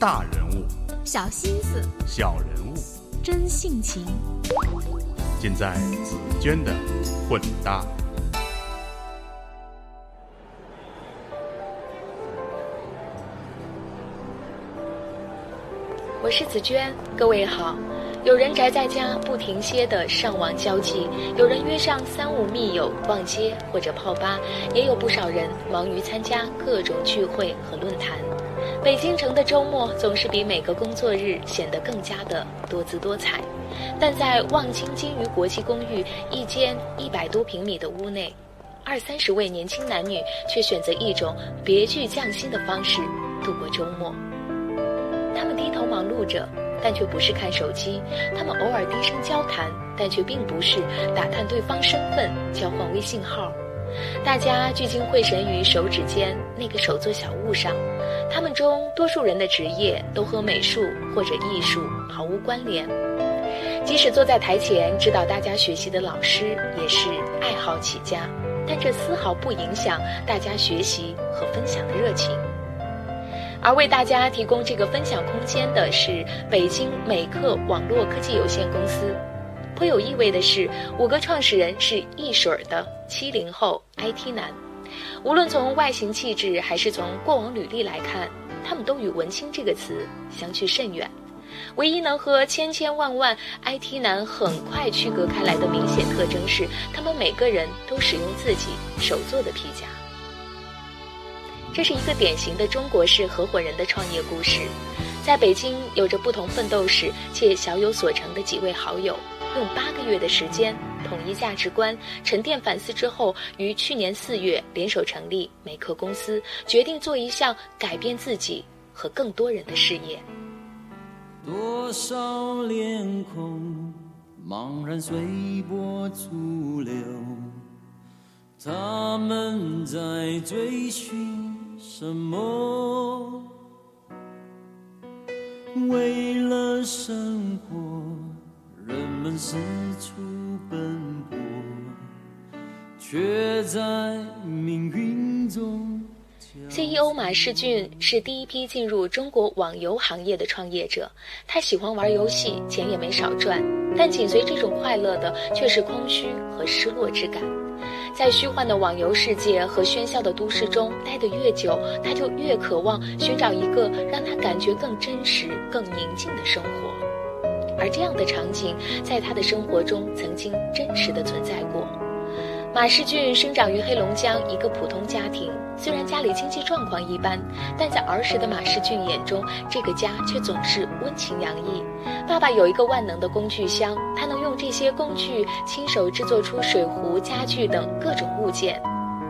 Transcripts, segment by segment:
大人物，小心思，小人物，真性情，尽在紫娟的混搭。我是紫娟，各位好。有人宅在家不停歇的上网交际，有人约上三五密友逛街或者泡吧，也有不少人忙于参加各种聚会和论坛。北京城的周末总是比每个工作日显得更加的多姿多彩，但在望京金鱼国际公寓一间一百多平米的屋内，二三十位年轻男女却选择一种别具匠心的方式度过周末。他们低头忙碌着，但却不是看手机；他们偶尔低声交谈，但却并不是打探对方身份、交换微信号。大家聚精会神于手指间那个手作小物上。他们中多数人的职业都和美术或者艺术毫无关联。即使坐在台前指导大家学习的老师，也是爱好起家，但这丝毫不影响大家学习和分享的热情。而为大家提供这个分享空间的是北京美克网络科技有限公司。颇有意味的是，五个创始人是一水儿的七零后 IT 男。无论从外形气质还是从过往履历来看，他们都与“文青”这个词相去甚远。唯一能和千千万万 IT 男很快区隔开来的明显特征是，他们每个人都使用自己手做的皮夹。这是一个典型的中国式合伙人的创业故事。在北京，有着不同奋斗史且小有所成的几位好友，用八个月的时间统一价值观、沉淀反思之后，于去年四月联手成立美客公司，决定做一项改变自己和更多人的事业。多少脸孔茫然随波逐流，他们在追寻什么？为了生活，人们四处奔波，却在命运中。CEO 马世俊是第一批进入中国网游行业的创业者。他喜欢玩游戏，钱也没少赚，但紧随这种快乐的却是空虚和失落之感。在虚幻的网游世界和喧嚣的都市中待得越久，他就越渴望寻找一个让他感觉更真实、更宁静的生活。而这样的场景在他的生活中曾经真实的存在过。马世俊生长于黑龙江一个普通家庭，虽然家里经济状况一般，但在儿时的马世俊眼中，这个家却总是温情洋溢。爸爸有一个万能的工具箱，他能用这些工具亲手制作出水壶、家具等各种物件，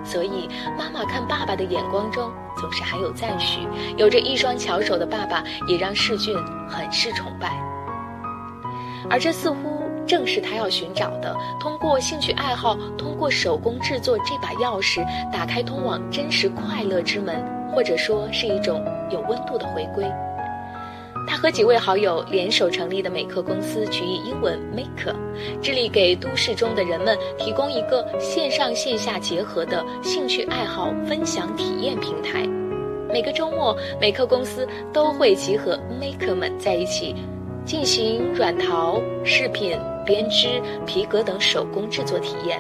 所以妈妈看爸爸的眼光中总是含有赞许。有着一双巧手的爸爸，也让世俊很是崇拜。而这似乎。正是他要寻找的，通过兴趣爱好，通过手工制作这把钥匙，打开通往真实快乐之门，或者说是一种有温度的回归。他和几位好友联手成立的美克公司，取意英文 “Maker”，致力给都市中的人们提供一个线上线下结合的兴趣爱好分享体验平台。每个周末，美克公司都会集合 Maker 们在一起。进行软陶、饰品、编织、皮革等手工制作体验。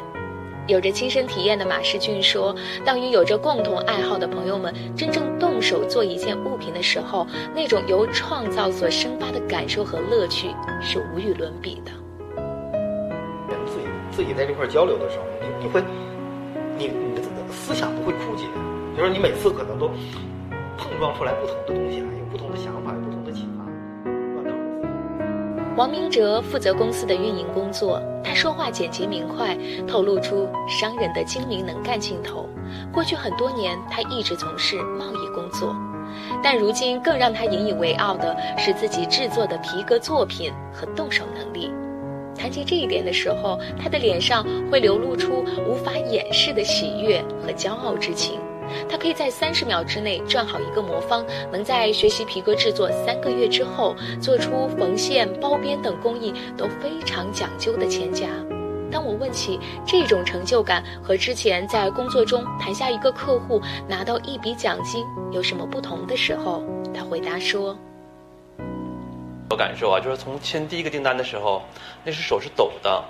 有着亲身体验的马世俊说：“当与有着共同爱好的朋友们真正动手做一件物品的时候，那种由创造所生发的感受和乐趣是无与伦比的。”自己自己在这块交流的时候，你你会，你你的思想不会枯竭，就是你每次可能都碰撞出来不同的东西来，王明哲负责公司的运营工作，他说话简洁明快，透露出商人的精明能干劲头。过去很多年，他一直从事贸易工作，但如今更让他引以为傲的是自己制作的皮革作品和动手能力。谈及这一点的时候，他的脸上会流露出无法掩饰的喜悦和骄傲之情。他可以在三十秒之内转好一个魔方，能在学习皮革制作三个月之后，做出缝线、包边等工艺都非常讲究的钱夹。当我问起这种成就感和之前在工作中谈下一个客户拿到一笔奖金有什么不同的时候，他回答说：“我感受啊，就是从签第一个订单的时候，那是手是抖的，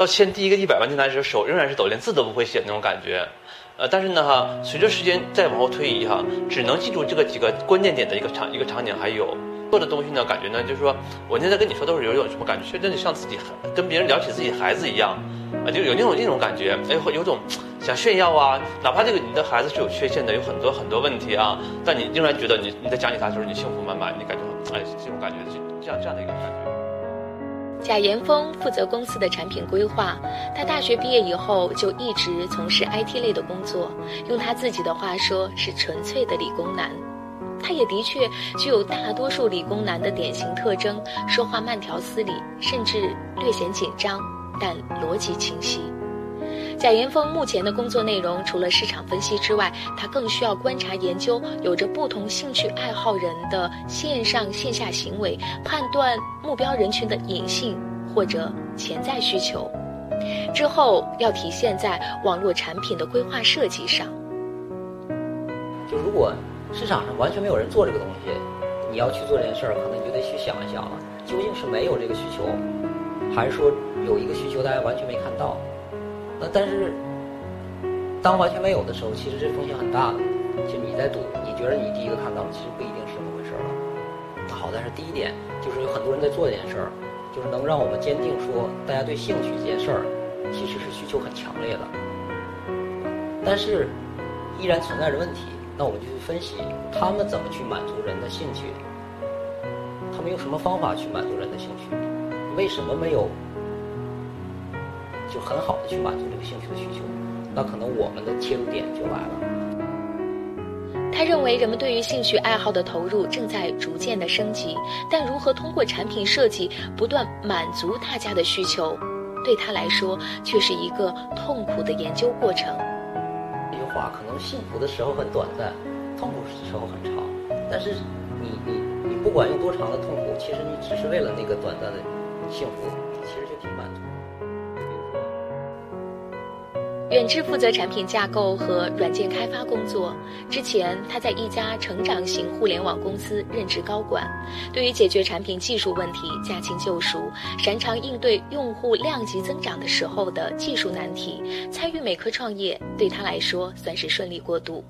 到签第一个一百万订单的时候，手仍然是抖，连字都不会写那种感觉。呃，但是呢哈，随着时间再往后推移哈，只能记住这个几个关键点的一个场一个场景，还有做的东西呢，感觉呢就是说，我现在跟你说都是有一种什么感觉，真的像自己跟别人聊起自己孩子一样，啊，就有那种那种感觉，哎，会有种想炫耀啊，哪怕这个你的孩子是有缺陷的，有很多很多问题啊，但你仍然觉得你你在讲起他的时候，你幸福满满，你感觉哎，这种感觉是这样这样的一个感觉。贾岩峰负责公司的产品规划。他大学毕业以后就一直从事 IT 类的工作，用他自己的话说是纯粹的理工男。他也的确具有大多数理工男的典型特征：说话慢条斯理，甚至略显紧张，但逻辑清晰。贾岩峰目前的工作内容除了市场分析之外，他更需要观察研究有着不同兴趣爱好人的线上线下行为，判断目标人群的隐性或者潜在需求，之后要体现在网络产品的规划设计上。就如果市场上完全没有人做这个东西，你要去做这件事儿，可能你就得去想一想了，究竟是没有这个需求，还是说有一个需求大家完全没看到？那但是，当完全没有的时候，其实这风险很大的。就你在赌，你觉得你第一个看到，其实不一定是那么回事了。那好但是第一点，就是有很多人在做这件事儿，就是能让我们坚定说，大家对兴趣这件事儿其实是需求很强烈的。但是依然存在着问题，那我们就去分析他们怎么去满足人的兴趣，他们用什么方法去满足人的兴趣，为什么没有？就很好的去满足这个兴趣的需求，那可能我们的切入点就来了。他认为人们对于兴趣爱好的投入正在逐渐的升级，但如何通过产品设计不断满足大家的需求，对他来说却是一个痛苦的研究过程。这句话可能幸福的时候很短暂，痛苦的时候很长，但是你你你不管用多长的痛苦，其实你只是为了那个短暂的幸福，其实就挺满足。远志负责产品架构和软件开发工作。之前，他在一家成长型互联网公司任职高管，对于解决产品技术问题驾轻就熟，擅长应对用户量级增长的时候的技术难题。参与美科创业对他来说算是顺利过渡。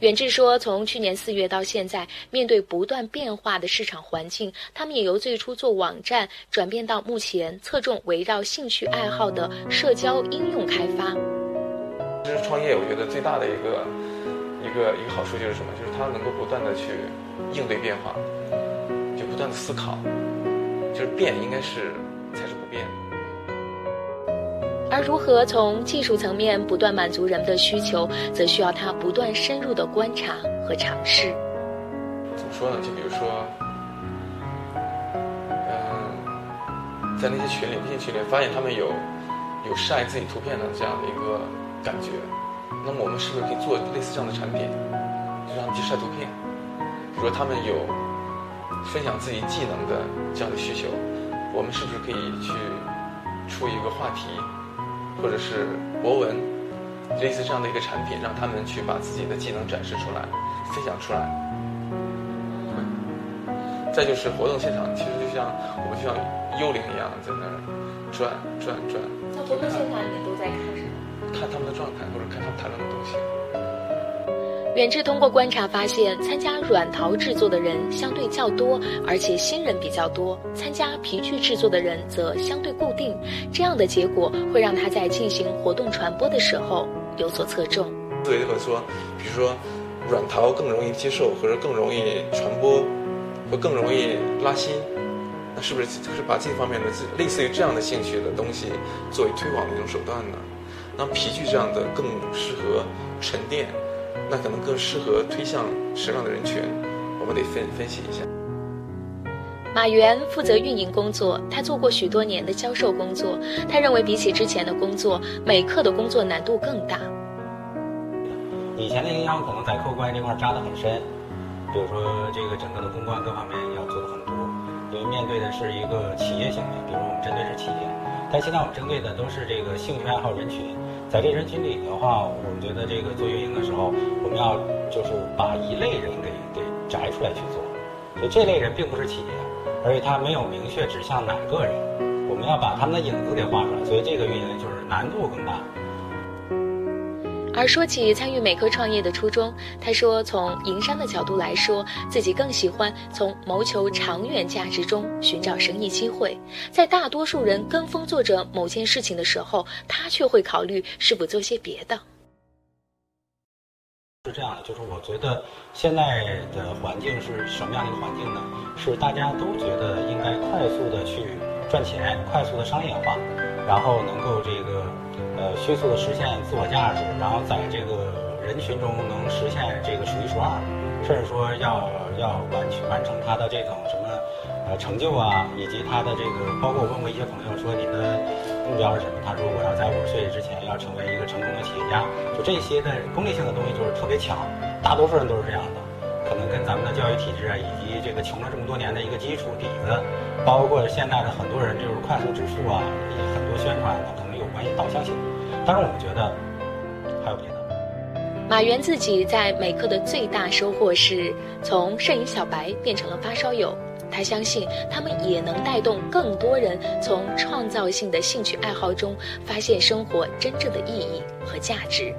远志说，从去年四月到现在，面对不断变化的市场环境，他们也由最初做网站转变到目前侧重围绕兴趣爱好的社交应用开发。其实创业，我觉得最大的一个一个一个好处就是什么？就是它能够不断的去应对变化，就不断的思考，就是变应该是才是不变。而如何从技术层面不断满足人们的需求，则需要他不断深入的观察和尝试。怎么说呢？就比如说，嗯，在那些群里、微信群里，发现他们有有晒自己图片的这样的一个。感觉，那么我们是不是可以做类似这样的产品，就让他们去晒图片？比如说他们有分享自己技能的这样的需求，我们是不是可以去出一个话题，或者是博文，类似这样的一个产品，让他们去把自己的技能展示出来，分享出来？再就是活动现场，其实就像我们就像幽灵一样在那儿转转转。在活动现场，你都在看什么？看他们的状态，或者看他们谈论的东西。远志通过观察发现，参加软陶制作的人相对较多，而且新人比较多；参加皮具制作的人则相对固定。这样的结果会让他在进行活动传播的时候有所侧重。思维会说，比如说，软陶更容易接受，或者更容易传播，或更容易拉新。那是不是就是把这方面的类似于这样的兴趣的东西作为推广的一种手段呢？那皮具这样的更适合沉淀，那可能更适合推向什么样的人群？我们得分分析一下。马原负责运营工作，他做过许多年的销售工作。他认为比起之前的工作，美客的工作难度更大。以前的营销可能在客户关系这块扎得很深，比如说这个整个的公关各方面要做的很多，因为面对的是一个企业行为，比如说我们针对是企业，但现在我们针对的都是这个兴趣爱好人群。在这人群里的话，我们觉得这个做运营的时候，我们要就是把一类人给给摘出来去做，所以这类人并不是企业，而且他没有明确指向哪个人。我们要把他们的影子给画出来，所以这个运营就是难度更大。而说起参与美科创业的初衷，他说：“从营商的角度来说，自己更喜欢从谋求长远价值中寻找生意机会。在大多数人跟风做着某件事情的时候，他却会考虑是否做些别的。”是这样的，就是我觉得现在的环境是什么样的一个环境呢？是大家都觉得应该快速的去赚钱，快速的商业化，然后能够这个。呃，迅速的实现自我价值，然后在这个人群中能实现这个数一数二，甚至说要要完全完成他的这种什么呃成就啊，以及他的这个，包括我问过一些朋友说你的目标是什么，他说我要在五十岁之前要成为一个成功的企业家，就这些的功利性的东西就是特别强，大多数人都是这样的，可能跟咱们的教育体制啊，以及这个穷了这么多年的一个基础底子，包括现在的很多人就是快速致富啊，以及很多宣传可能有。关系导向性，当然我们觉得还有别的。马原自己在美克的最大收获是从摄影小白变成了发烧友，他相信他们也能带动更多人从创造性的兴趣爱好中发现生活真正的意义和价值。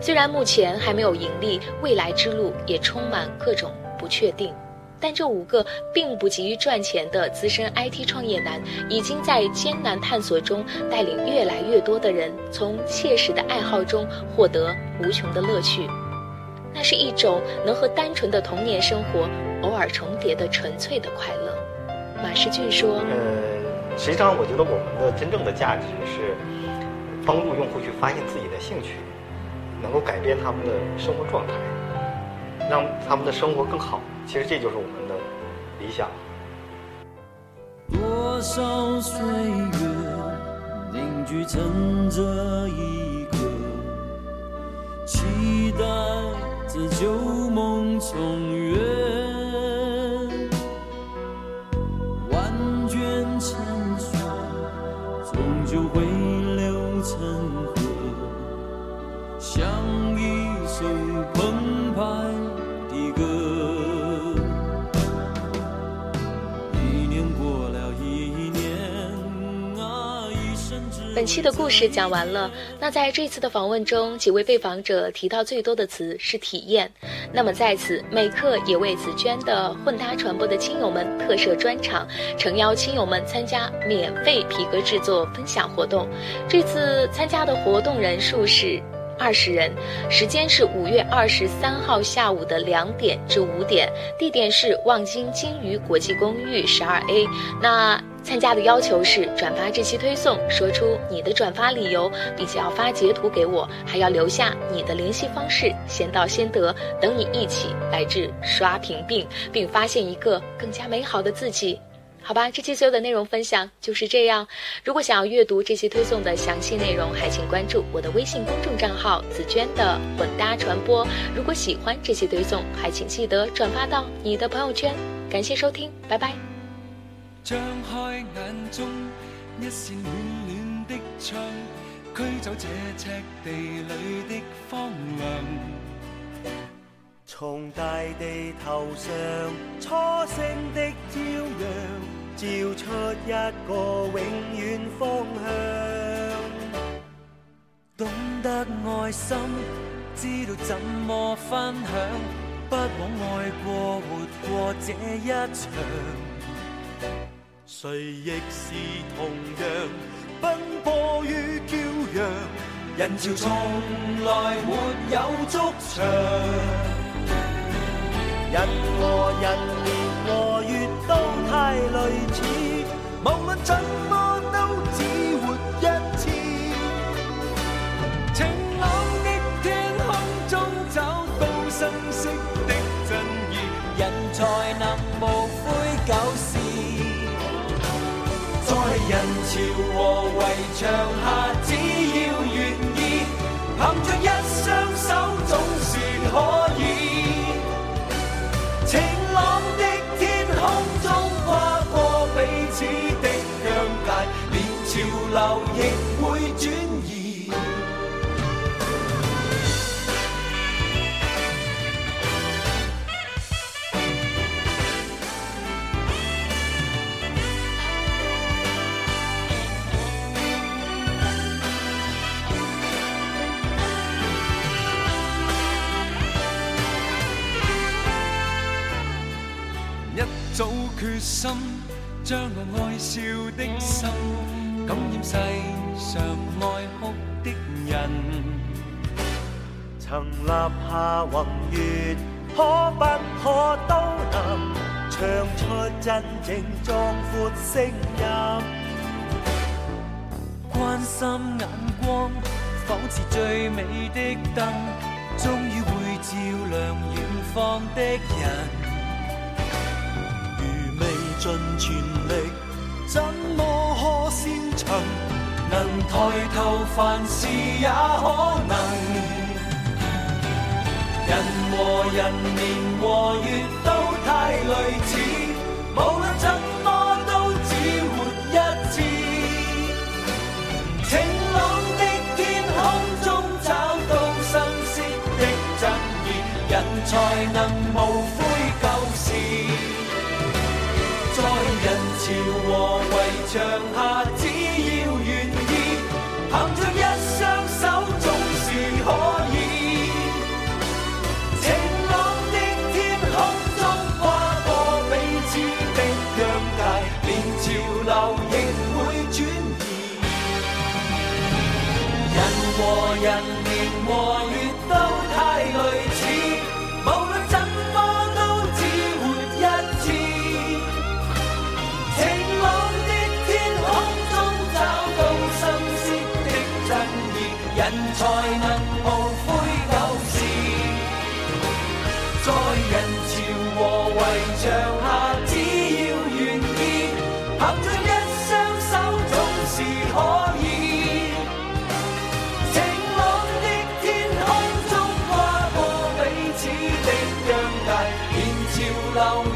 虽然目前还没有盈利，未来之路也充满各种不确定。但这五个并不急于赚钱的资深 IT 创业男，已经在艰难探索中带领越来越多的人从切实的爱好中获得无穷的乐趣。那是一种能和单纯的童年生活偶尔重叠的纯粹的快乐。马世俊说：“呃，实际上我觉得我们的真正的价值是帮助用户去发现自己的兴趣，能够改变他们的生活状态，让他们的生活更好。”其实这就是我们的理想。多少岁月凝聚成这一刻，期待着旧梦重圆，期的故事讲完了。那在这次的访问中，几位被访者提到最多的词是体验。那么在此，美克也为紫娟的混搭传播的亲友们特设专场，诚邀亲友们参加免费皮革制作分享活动。这次参加的活动人数是二十人，时间是五月二十三号下午的两点至五点，地点是望京金隅国际公寓十二 A。那。参加的要求是转发这期推送，说出你的转发理由，并且要发截图给我，还要留下你的联系方式，先到先得，等你一起来至刷屏并并发现一个更加美好的自己。好吧，这期所有的内容分享就是这样。如果想要阅读这期推送的详细内容，还请关注我的微信公众账号“紫娟的混搭传播”。如果喜欢这期推送，还请记得转发到你的朋友圈。感谢收听，拜拜。张开眼中，一扇暖暖的窗，驱走这赤地里的荒凉。从大地头上初升的，照出一个永远方向。懂得爱心，知道怎么分享，不枉爱过，活过这一场。谁亦是同样奔波于骄阳，人潮从来没有足长。人和人类似，无论怎么都只早決心，将我爱笑的心感染世上爱哭的人。曾立下宏愿，可不可都能唱出真正壯闊聲音？關心眼光，仿似最美的燈，終於會照亮遠方的人。尽全力，怎么可先尋？能抬头，凡事也可能。人和人，年和月都太类似，无论怎么和人，年和中